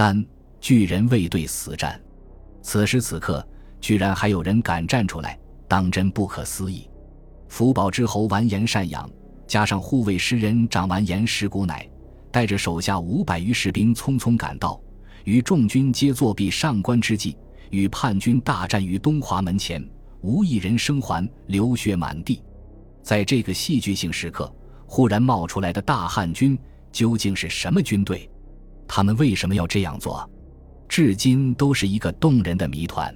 三巨人卫队死战，此时此刻，居然还有人敢站出来，当真不可思议。福宝之侯完颜善养，加上护卫诗人长完颜石谷乃，带着手下五百余士兵匆匆赶到，与众军皆作壁上观之际，与叛军大战于东华门前，无一人生还，流血满地。在这个戏剧性时刻，忽然冒出来的大汉军究竟是什么军队？他们为什么要这样做？至今都是一个动人的谜团。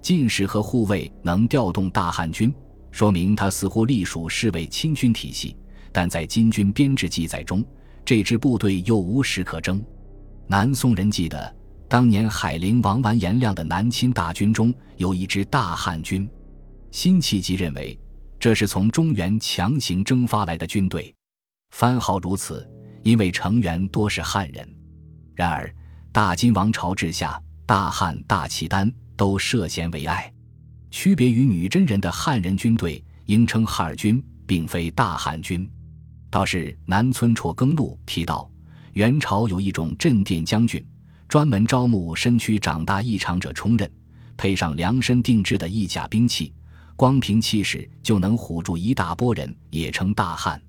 进士和护卫能调动大汉军，说明他似乎隶属侍卫亲军体系，但在金军编制记载中，这支部队又无实可征。南宋人记得，当年海陵王完颜亮的南侵大军中有一支大汉军，辛弃疾认为。这是从中原强行征发来的军队，番号如此，因为成员多是汉人。然而，大金王朝治下，大汉、大契丹都涉嫌为爱，区别于女真人的汉人军队应称哈尔军，并非大汉军。倒是南村辍耕录提到，元朝有一种镇殿将军，专门招募身躯长大异常者充任，配上量身定制的义甲兵器。光凭气势就能唬住一大波人，也称大汉。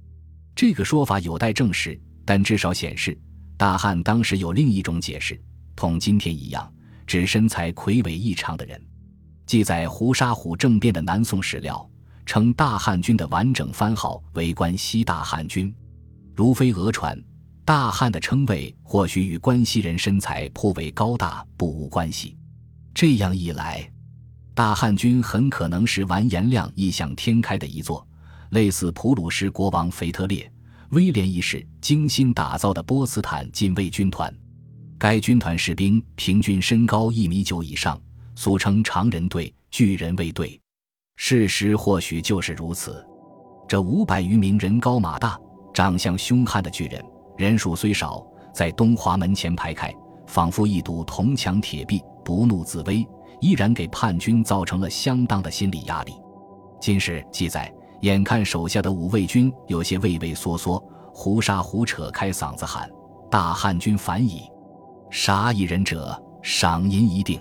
这个说法有待证实，但至少显示大汉当时有另一种解释，同今天一样，指身材魁伟异常的人。记载胡沙虎政变的南宋史料称，大汉军的完整番号为关西大汉军。如非讹传，大汉的称谓或许与关西人身材颇为高大不无关系。这样一来。大汉军很可能是完颜亮异想天开的一座类似普鲁士国王腓特烈、威廉一世精心打造的波茨坦禁卫军团。该军团士兵平均身高一米九以上，俗称常人队、巨人卫队。事实或许就是如此。这五百余名人高马大、长相凶悍的巨人，人数虽少，在东华门前排开，仿佛一堵铜墙铁壁，不怒自威。依然给叛军造成了相当的心理压力。金史记载，眼看手下的五卫军有些畏畏缩缩，胡沙胡扯开嗓子喊：“大汉军反矣！杀一人者，赏银一锭。”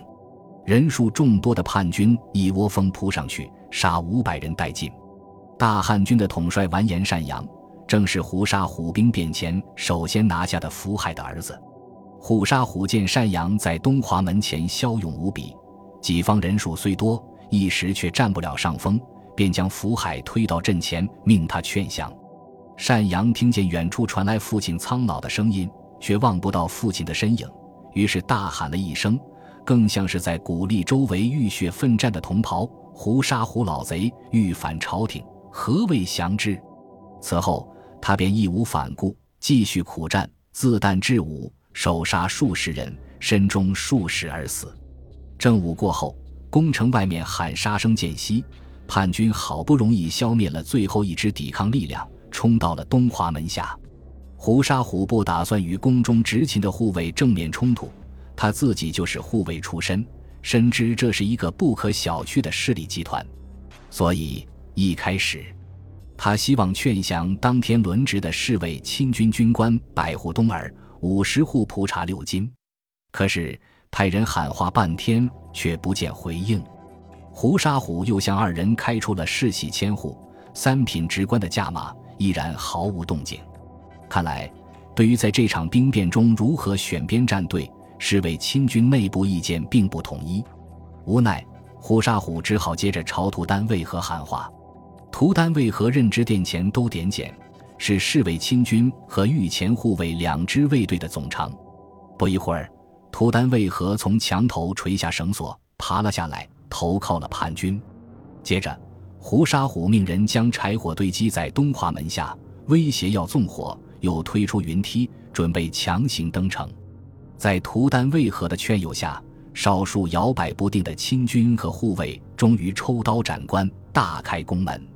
人数众多的叛军一窝蜂扑上去，杀五百人殆尽。大汉军的统帅完颜善阳，正是胡沙虎兵变前首先拿下的福海的儿子。虎沙虎见善阳在东华门前骁勇无比。己方人数虽多，一时却占不了上风，便将福海推到阵前，命他劝降。单阳听见远处传来父亲苍老的声音，却望不到父亲的身影，于是大喊了一声，更像是在鼓励周围浴血奋战的同袍：“胡杀胡老贼，欲反朝廷，何谓降之？”此后，他便义无反顾，继续苦战，自弹至武，手杀数十人，身中数十而死。正午过后，宫城外面喊杀声渐息，叛军好不容易消灭了最后一支抵抗力量，冲到了东华门下。胡沙虎不打算与宫中执勤的护卫正面冲突，他自己就是护卫出身，深知这是一个不可小觑的势力集团，所以一开始，他希望劝降当天轮值的侍卫亲军军官百户东儿五十户蒲茶六斤，可是。派人喊话半天，却不见回应。胡沙虎又向二人开出了世袭千户、三品职官的价码，依然毫无动静。看来，对于在这场兵变中如何选边站队，侍卫亲军内部意见并不统一。无奈，胡沙虎只好接着朝图丹卫和喊话。图丹为何任职殿前都点检，是侍卫亲军和御前护卫两支卫队的总长。不一会儿。图丹为何从墙头垂下绳索，爬了下来，投靠了叛军？接着，胡沙虎命人将柴火堆积在东华门下，威胁要纵火，又推出云梯，准备强行登城。在图丹为何的劝诱下，少数摇摆不定的亲军和护卫终于抽刀斩关，大开宫门。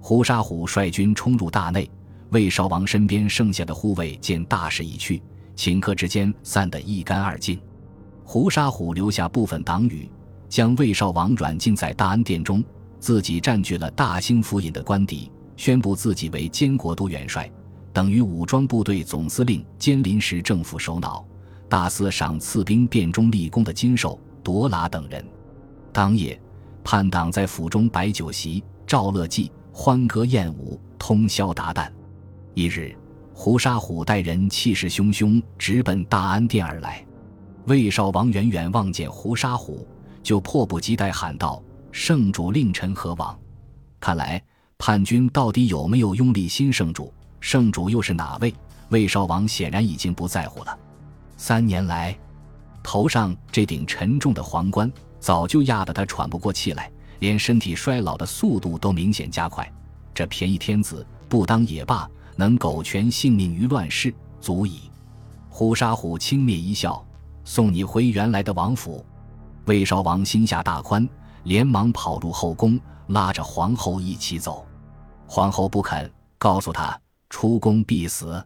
胡沙虎率军冲入大内，魏少王身边剩下的护卫见大势已去。顷刻之间散得一干二净，胡沙虎留下部分党羽，将魏少王软禁在大安殿中，自己占据了大兴府尹的官邸，宣布自己为监国都元帅，等于武装部队总司令兼临时政府首脑，大肆赏赐兵变中立功的金寿、朵喇等人。当夜，叛党在府中摆酒席、赵乐祭、欢歌宴舞，通宵达旦。一日，胡沙虎带人气势汹汹直奔大安殿而来。魏少王远远望见胡沙虎，就迫不及待喊道：“圣主令臣何往？”看来叛军到底有没有拥立新圣主？圣主又是哪位？魏少王显然已经不在乎了。三年来，头上这顶沉重的皇冠早就压得他喘不过气来，连身体衰老的速度都明显加快。这便宜天子不当也罢，能苟全性命于乱世，足矣。虎沙虎轻蔑一笑，送你回原来的王府。魏少王心下大宽，连忙跑入后宫，拉着皇后一起走。皇后不肯，告诉他出宫必死。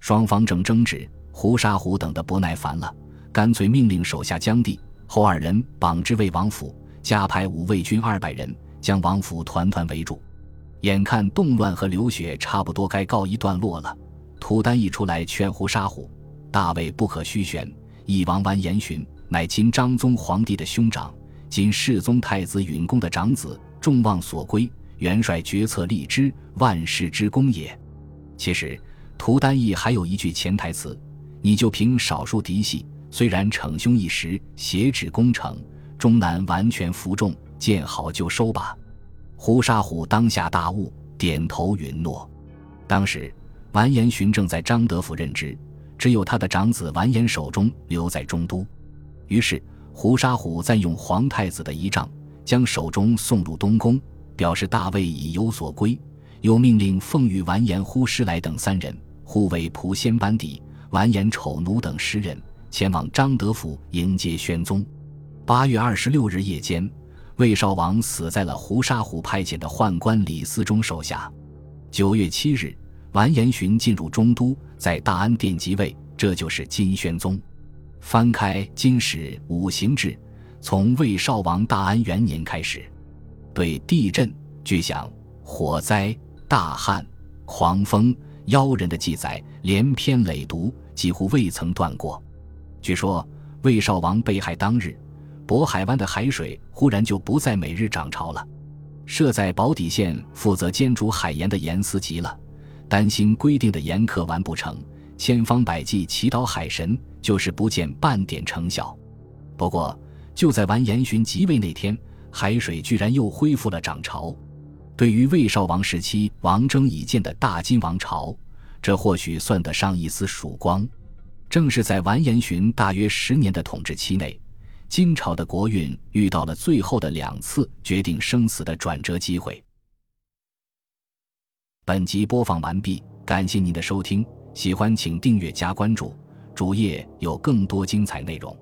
双方正争执。胡沙虎等得不耐烦了，干脆命令手下将地后二人绑至魏王府，加派五卫军二百人将王府团团围住。眼看动乱和流血差不多该告一段落了，涂丹一出来劝胡沙虎：“大魏不可虚悬，义王完颜询乃今章宗皇帝的兄长，今世宗太子允恭的长子，众望所归，元帅决策立之，万世之功也。”其实，涂丹义还有一句潜台词。你就凭少数嫡系，虽然逞凶一时，挟制攻城，终难完全服众。见好就收吧。胡沙虎当下大悟，点头允诺。当时完颜询正在张德府任职，只有他的长子完颜守忠留在中都。于是胡沙虎暂用皇太子的仪仗，将守中送入东宫，表示大魏已有所归。又命令奉御完颜呼师来等三人护卫蒲仙班底。完颜丑奴等十人前往张德府迎接宣宗。八月二十六日夜间，魏少王死在了胡沙虎派遣的宦官李嗣忠手下。九月七日，完颜询进入中都，在大安殿即位，这就是金宣宗。翻开《金史五行志》，从魏少王大安元年开始，对地震、巨响、火灾、大旱、狂风。妖人的记载连篇累牍，几乎未曾断过。据说魏少王被害当日，渤海湾的海水忽然就不再每日涨潮了。设在宝坻县负责监主海盐的盐司急了，担心规定的盐刻完不成，千方百计祈祷海神，就是不见半点成效。不过就在完颜寻即位那天，海水居然又恢复了涨潮。对于魏少王时期王征已建的大金王朝，这或许算得上一丝曙光。正是在完颜寻大约十年的统治期内，金朝的国运遇到了最后的两次决定生死的转折机会。本集播放完毕，感谢您的收听，喜欢请订阅加关注，主页有更多精彩内容。